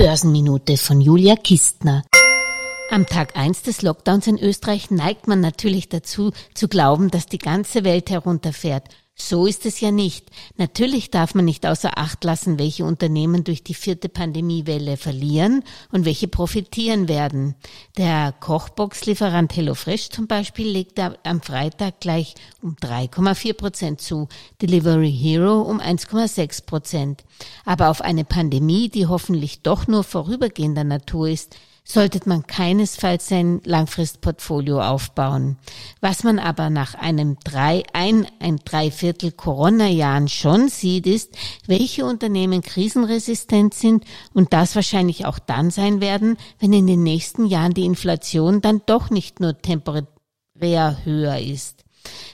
Börsenminute von Julia Kistner. Am Tag eins des Lockdowns in Österreich neigt man natürlich dazu, zu glauben, dass die ganze Welt herunterfährt. So ist es ja nicht. Natürlich darf man nicht außer Acht lassen, welche Unternehmen durch die vierte Pandemiewelle verlieren und welche profitieren werden. Der Kochbox-Lieferant HelloFresh zum Beispiel legte am Freitag gleich um 3,4 Prozent zu, Delivery Hero um 1,6 Prozent. Aber auf eine Pandemie, die hoffentlich doch nur vorübergehender Natur ist, sollte man keinesfalls sein Langfristportfolio aufbauen. Was man aber nach einem drei, ein, ein Dreiviertel Corona-Jahren schon sieht, ist, welche Unternehmen krisenresistent sind und das wahrscheinlich auch dann sein werden, wenn in den nächsten Jahren die Inflation dann doch nicht nur temporär höher ist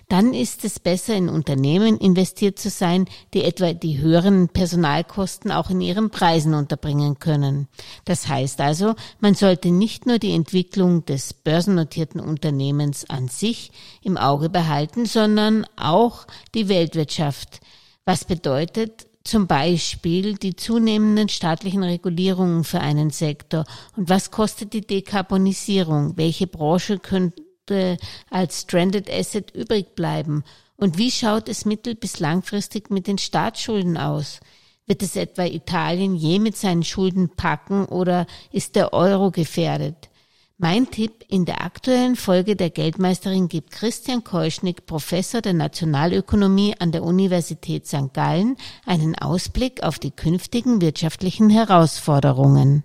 dann ist es besser, in Unternehmen investiert zu sein, die etwa die höheren Personalkosten auch in ihren Preisen unterbringen können. Das heißt also, man sollte nicht nur die Entwicklung des börsennotierten Unternehmens an sich im Auge behalten, sondern auch die Weltwirtschaft. Was bedeutet, zum Beispiel die zunehmenden staatlichen Regulierungen für einen Sektor und was kostet die Dekarbonisierung? Welche Branche könnte äh, als Stranded Asset übrig bleiben? Und wie schaut es mittel- bis langfristig mit den Staatsschulden aus? Wird es etwa Italien je mit seinen Schulden packen oder ist der Euro gefährdet? Mein Tipp in der aktuellen Folge der Geldmeisterin gibt Christian Keuschnick, Professor der Nationalökonomie an der Universität St. Gallen, einen Ausblick auf die künftigen wirtschaftlichen Herausforderungen.